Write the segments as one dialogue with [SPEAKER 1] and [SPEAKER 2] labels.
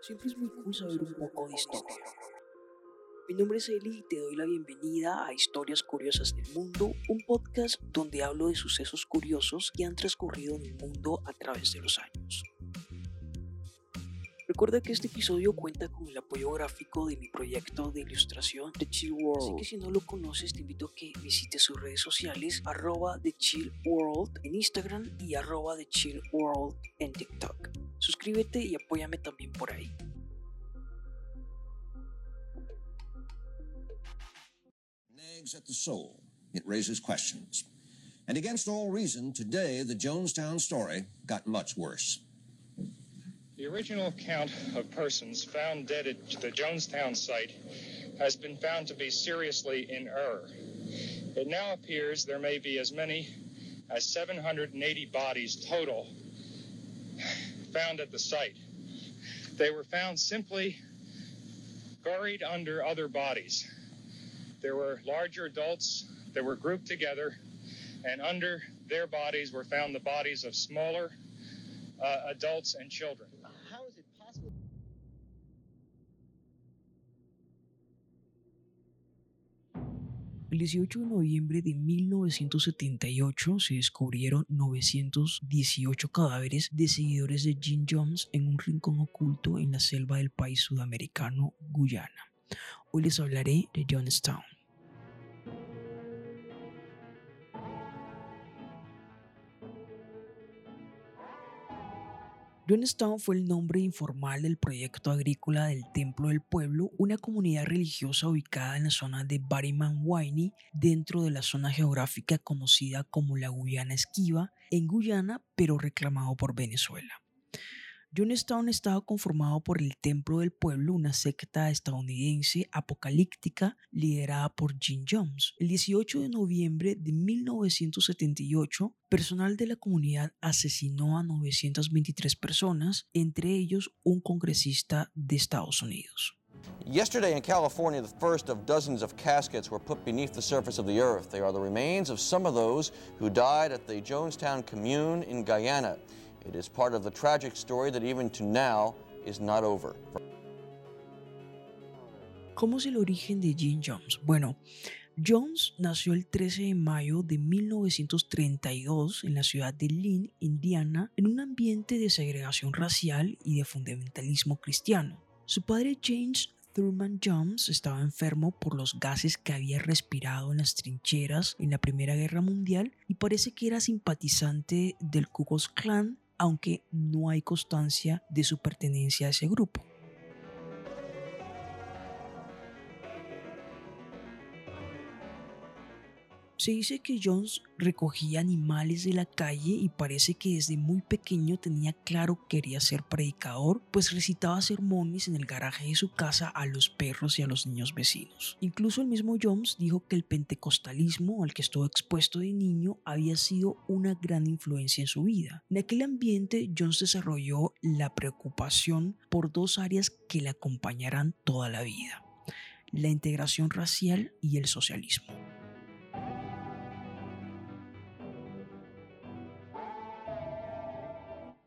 [SPEAKER 1] Siempre es muy cool saber un poco de historia. Mi nombre es Eli y te doy la bienvenida a Historias Curiosas del Mundo, un podcast donde hablo de sucesos curiosos que han transcurrido en el mundo a través de los años. Recuerda que este episodio cuenta con el apoyo gráfico de mi proyecto de ilustración The Chill World. Así que si no lo conoces, te invito a que visites sus redes sociales, arroba The Chill World en Instagram y arroba The Chill World en TikTok. Suscríbete y apóyame también por ahí.
[SPEAKER 2] nags at the soul. It raises questions. And against all reason, today the Jonestown story got much worse.
[SPEAKER 3] The original count of persons found dead at the Jonestown site has been found to be seriously in error. It now appears there may be as many as 780 bodies total found at the site. They were found simply buried under other bodies. There were larger adults that were grouped together, and under their bodies were found the bodies of smaller uh, adults and children.
[SPEAKER 4] How is it possible?
[SPEAKER 1] El 18 de noviembre de 1978 se descubrieron 918 cadáveres de seguidores de Jim Jones en un rincón oculto en la selva del país sudamericano Guyana. Hoy les hablaré de Jonestown. Jonestown fue el nombre informal del proyecto agrícola del Templo del Pueblo, una comunidad religiosa ubicada en la zona de Bariman Winey, dentro de la zona geográfica conocida como la Guyana Esquiva, en Guyana, pero reclamado por Venezuela. Jonestown estaba conformado por el Templo del Pueblo, una secta estadounidense apocalíptica liderada por Jim Jones. El 18 de noviembre de 1978, personal de la comunidad asesinó a 923 personas, entre ellos un congresista de Estados Unidos.
[SPEAKER 5] Yesterday in California, the first of dozens of caskets were put beneath the surface of the earth. They are the remains of some of those who died at the Jonestown Commune in Guyana. It is part of the tragic story that even to now is not over.
[SPEAKER 1] ¿Cómo es el origen de Jim Jones? Bueno, Jones nació el 13 de mayo de 1932 en la ciudad de Lynn, Indiana, en un ambiente de segregación racial y de fundamentalismo cristiano. Su padre James Thurman Jones estaba enfermo por los gases que había respirado en las trincheras en la Primera Guerra Mundial y parece que era simpatizante del Ku Klux Klan, aunque no hay constancia de su pertenencia a ese grupo. Se dice que Jones recogía animales de la calle y parece que desde muy pequeño tenía claro que quería ser predicador, pues recitaba sermones en el garaje de su casa a los perros y a los niños vecinos. Incluso el mismo Jones dijo que el pentecostalismo al que estuvo expuesto de niño había sido una gran influencia en su vida. En aquel ambiente Jones desarrolló la preocupación por dos áreas que le acompañarán toda la vida, la integración racial y el socialismo.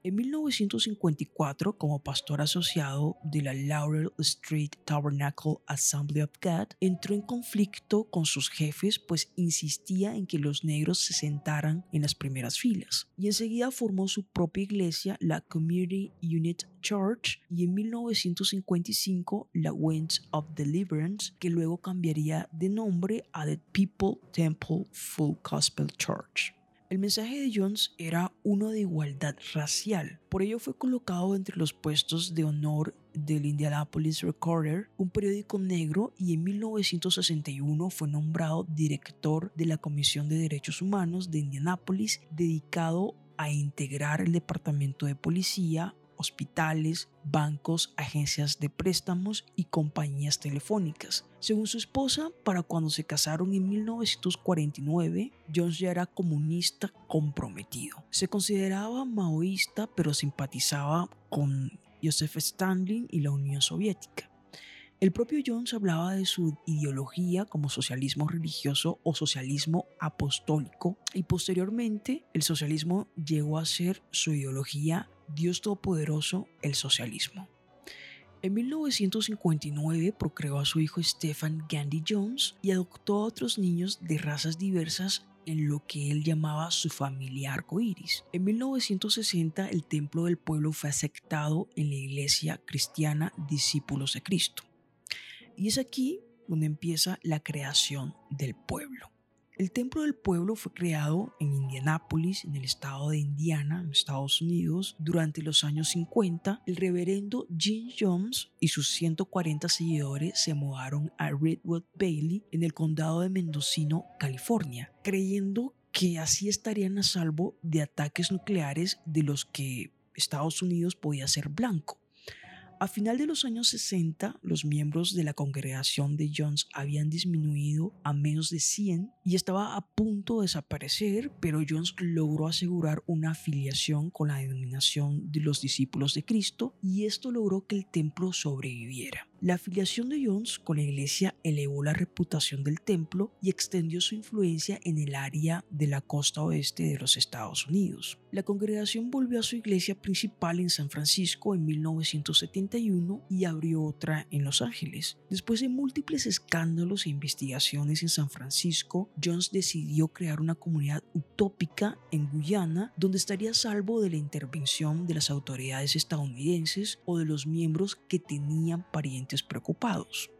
[SPEAKER 1] En 1954, como pastor asociado de la Laurel Street Tabernacle Assembly of God, entró en conflicto con sus jefes, pues insistía en que los negros se sentaran en las primeras filas. Y enseguida formó su propia iglesia, la Community Unit Church, y en 1955 la Winds of Deliverance, que luego cambiaría de nombre a The People Temple Full Gospel Church. El mensaje de Jones era uno de igualdad racial, por ello fue colocado entre los puestos de honor del Indianapolis Recorder, un periódico negro, y en 1961 fue nombrado director de la Comisión de Derechos Humanos de Indianapolis, dedicado a integrar el Departamento de Policía, hospitales, bancos, agencias de préstamos y compañías telefónicas. Según su esposa, para cuando se casaron en 1949, Jones ya era comunista comprometido. Se consideraba maoísta, pero simpatizaba con Joseph Stalin y la Unión Soviética. El propio Jones hablaba de su ideología como socialismo religioso o socialismo apostólico y posteriormente el socialismo llegó a ser su ideología Dios Todopoderoso, el socialismo. En 1959 procreó a su hijo Stephen Gandhi Jones y adoptó a otros niños de razas diversas en lo que él llamaba su familia arcoíris. En 1960 el templo del pueblo fue aceptado en la iglesia cristiana Discípulos de Cristo. Y es aquí donde empieza la creación del pueblo. El Templo del Pueblo fue creado en Indianápolis, en el estado de Indiana, en Estados Unidos, durante los años 50. El reverendo Jim Jones y sus 140 seguidores se mudaron a Redwood Bailey, en el condado de Mendocino, California, creyendo que así estarían a salvo de ataques nucleares de los que Estados Unidos podía ser blanco. A final de los años 60, los miembros de la congregación de Jones habían disminuido a menos de 100 y estaba a punto de desaparecer, pero Jones logró asegurar una afiliación con la denominación de los discípulos de Cristo y esto logró que el templo sobreviviera. La afiliación de Jones con la iglesia elevó la reputación del templo y extendió su influencia en el área de la costa oeste de los Estados Unidos. La congregación volvió a su iglesia principal en San Francisco en 1971 y abrió otra en Los Ángeles. Después de múltiples escándalos e investigaciones en San Francisco, Jones decidió crear una comunidad utópica en Guyana donde estaría salvo de la intervención de las autoridades estadounidenses o de los miembros que tenían parientes preocupados.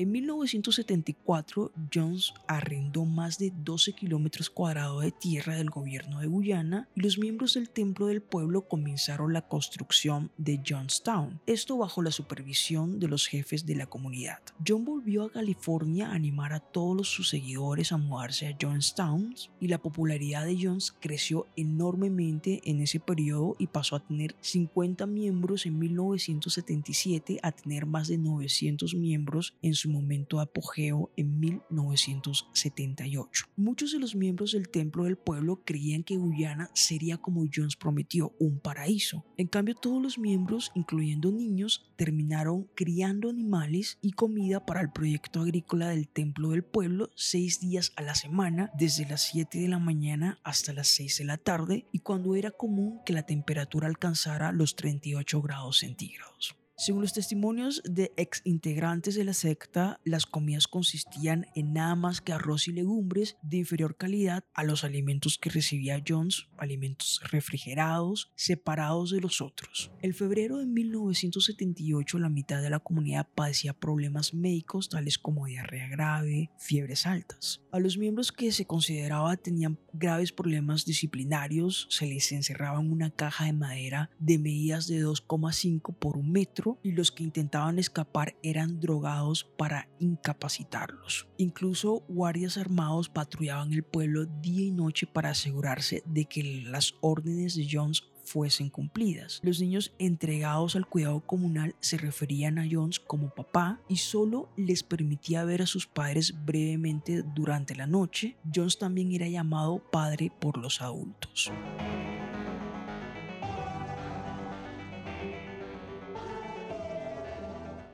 [SPEAKER 1] En 1974, Jones arrendó más de 12 kilómetros cuadrados de tierra del gobierno de Guyana y los miembros del Templo del Pueblo comenzaron la construcción de Johnstown, esto bajo la supervisión de los jefes de la comunidad. John volvió a California a animar a todos sus seguidores a mudarse a Johnstown y la popularidad de Jones creció enormemente en ese periodo y pasó a tener 50 miembros en 1977 a tener más de 900 miembros en su momento apogeo en 1978. Muchos de los miembros del Templo del Pueblo creían que Guyana sería como Jones prometió, un paraíso. En cambio, todos los miembros, incluyendo niños, terminaron criando animales y comida para el proyecto agrícola del Templo del Pueblo seis días a la semana, desde las 7 de la mañana hasta las 6 de la tarde, y cuando era común que la temperatura alcanzara los 38 grados centígrados. Según los testimonios de ex integrantes de la secta, las comidas consistían en nada más que arroz y legumbres de inferior calidad a los alimentos que recibía Jones, alimentos refrigerados, separados de los otros. El febrero de 1978 la mitad de la comunidad padecía problemas médicos tales como diarrea grave, fiebres altas. A los miembros que se consideraba tenían graves problemas disciplinarios se les encerraba en una caja de madera de medidas de 2,5 por un metro y los que intentaban escapar eran drogados para incapacitarlos. Incluso guardias armados patrullaban el pueblo día y noche para asegurarse de que las órdenes de Jones fuesen cumplidas. Los niños entregados al cuidado comunal se referían a Jones como papá y solo les permitía ver a sus padres brevemente durante la noche. Jones también era llamado padre por los adultos.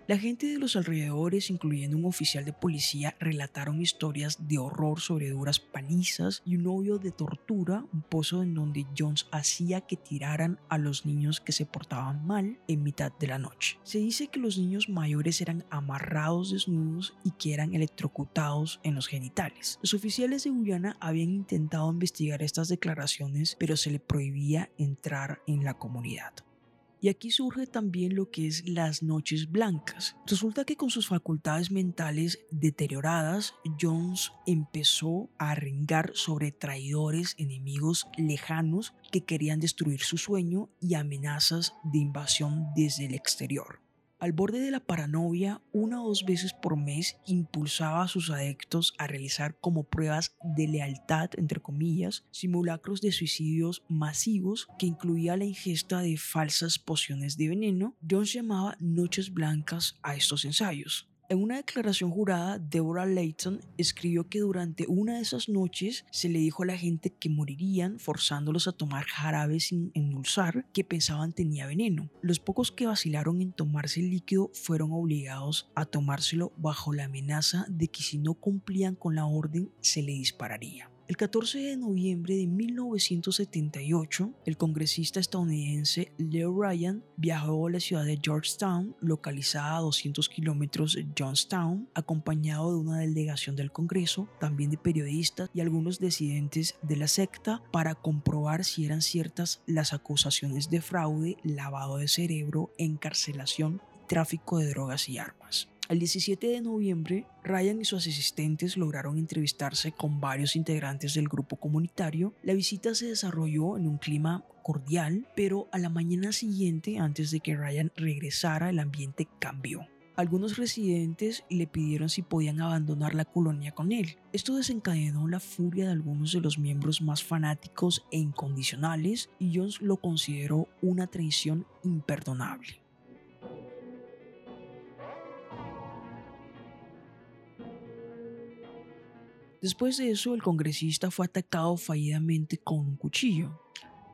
[SPEAKER 1] La gente de los alrededores, incluyendo un oficial de policía, relataron historias de horror sobre duras palizas y un hoyo de tortura, un pozo en donde Jones hacía que tiraran a los niños que se portaban mal en mitad de la noche. Se dice que los niños mayores eran amarrados desnudos y que eran electrocutados en los genitales. Los oficiales de Guyana habían intentado investigar estas declaraciones, pero se le prohibía entrar en la comunidad. Y aquí surge también lo que es las noches blancas. Resulta que con sus facultades mentales deterioradas, Jones empezó a arrengar sobre traidores, enemigos lejanos que querían destruir su sueño y amenazas de invasión desde el exterior. Al borde de la paranoia, una o dos veces por mes impulsaba a sus adeptos a realizar como pruebas de lealtad, entre comillas, simulacros de suicidios masivos que incluía la ingesta de falsas pociones de veneno. Jones llamaba noches blancas a estos ensayos. En una declaración jurada, Deborah Layton escribió que durante una de esas noches se le dijo a la gente que morirían forzándolos a tomar jarabe sin endulzar que pensaban tenía veneno. Los pocos que vacilaron en tomarse el líquido fueron obligados a tomárselo bajo la amenaza de que si no cumplían con la orden se le dispararía. El 14 de noviembre de 1978, el congresista estadounidense Leo Ryan viajó a la ciudad de Georgetown, localizada a 200 kilómetros de Johnstown, acompañado de una delegación del Congreso, también de periodistas y algunos disidentes de la secta, para comprobar si eran ciertas las acusaciones de fraude, lavado de cerebro, encarcelación tráfico de drogas y armas. El 17 de noviembre, Ryan y sus asistentes lograron entrevistarse con varios integrantes del grupo comunitario. La visita se desarrolló en un clima cordial, pero a la mañana siguiente, antes de que Ryan regresara, el ambiente cambió. Algunos residentes le pidieron si podían abandonar la colonia con él. Esto desencadenó la furia de algunos de los miembros más fanáticos e incondicionales y Jones lo consideró una traición imperdonable. Después de eso, el congresista fue atacado fallidamente con un cuchillo.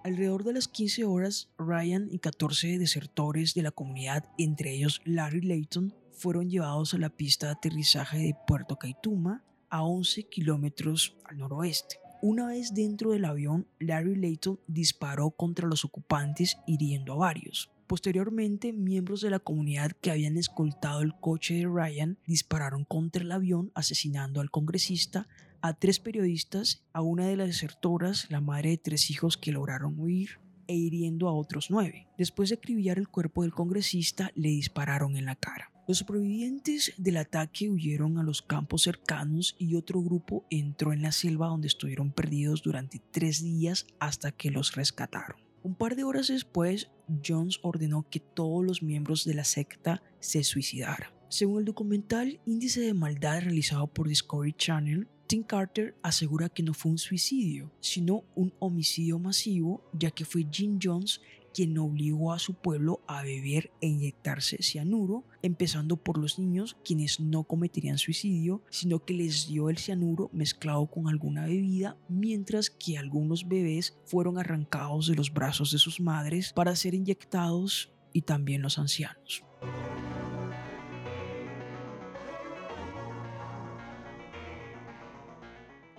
[SPEAKER 1] Alrededor de las 15 horas, Ryan y 14 desertores de la comunidad, entre ellos Larry Layton, fueron llevados a la pista de aterrizaje de Puerto Caituma, a 11 kilómetros al noroeste. Una vez dentro del avión, Larry Layton disparó contra los ocupantes hiriendo a varios. Posteriormente, miembros de la comunidad que habían escoltado el coche de Ryan dispararon contra el avión asesinando al congresista, a tres periodistas, a una de las desertoras, la madre de tres hijos que lograron huir, e hiriendo a otros nueve. Después de acribillar el cuerpo del congresista, le dispararon en la cara. Los sobrevivientes del ataque huyeron a los campos cercanos y otro grupo entró en la selva donde estuvieron perdidos durante tres días hasta que los rescataron. Un par de horas después, Jones ordenó que todos los miembros de la secta se suicidaran. Según el documental Índice de Maldad realizado por Discovery Channel, Tim Carter asegura que no fue un suicidio, sino un homicidio masivo, ya que fue Jim Jones quien obligó a su pueblo a beber e inyectarse cianuro, empezando por los niños, quienes no cometerían suicidio, sino que les dio el cianuro mezclado con alguna bebida, mientras que algunos bebés fueron arrancados de los brazos de sus madres para ser inyectados y también los ancianos.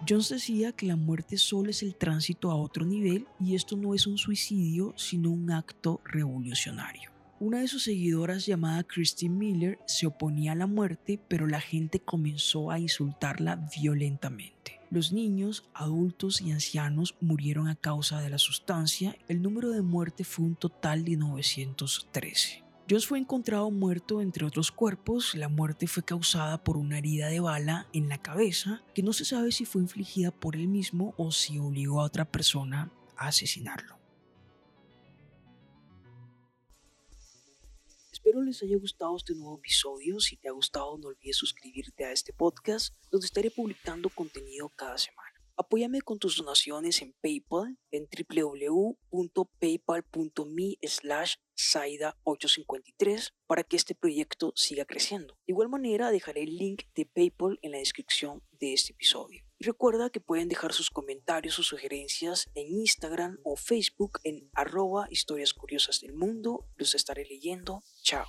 [SPEAKER 1] Jones decía que la muerte solo es el tránsito a otro nivel y esto no es un suicidio, sino un acto revolucionario. Una de sus seguidoras llamada Christine Miller se oponía a la muerte, pero la gente comenzó a insultarla violentamente. Los niños, adultos y ancianos murieron a causa de la sustancia. El número de muertes fue un total de 913. Jones fue encontrado muerto entre otros cuerpos. La muerte fue causada por una herida de bala en la cabeza que no se sabe si fue infligida por él mismo o si obligó a otra persona a asesinarlo. Espero les haya gustado este nuevo episodio. Si te ha gustado, no olvides suscribirte a este podcast, donde estaré publicando contenido cada semana. Apóyame con tus donaciones en PayPal en www.paypal.me slash Saida853 para que este proyecto siga creciendo. De igual manera dejaré el link de PayPal en la descripción de este episodio. Y recuerda que pueden dejar sus comentarios o sugerencias en Instagram o Facebook en arroba historias curiosas del mundo. Los estaré leyendo. Chao.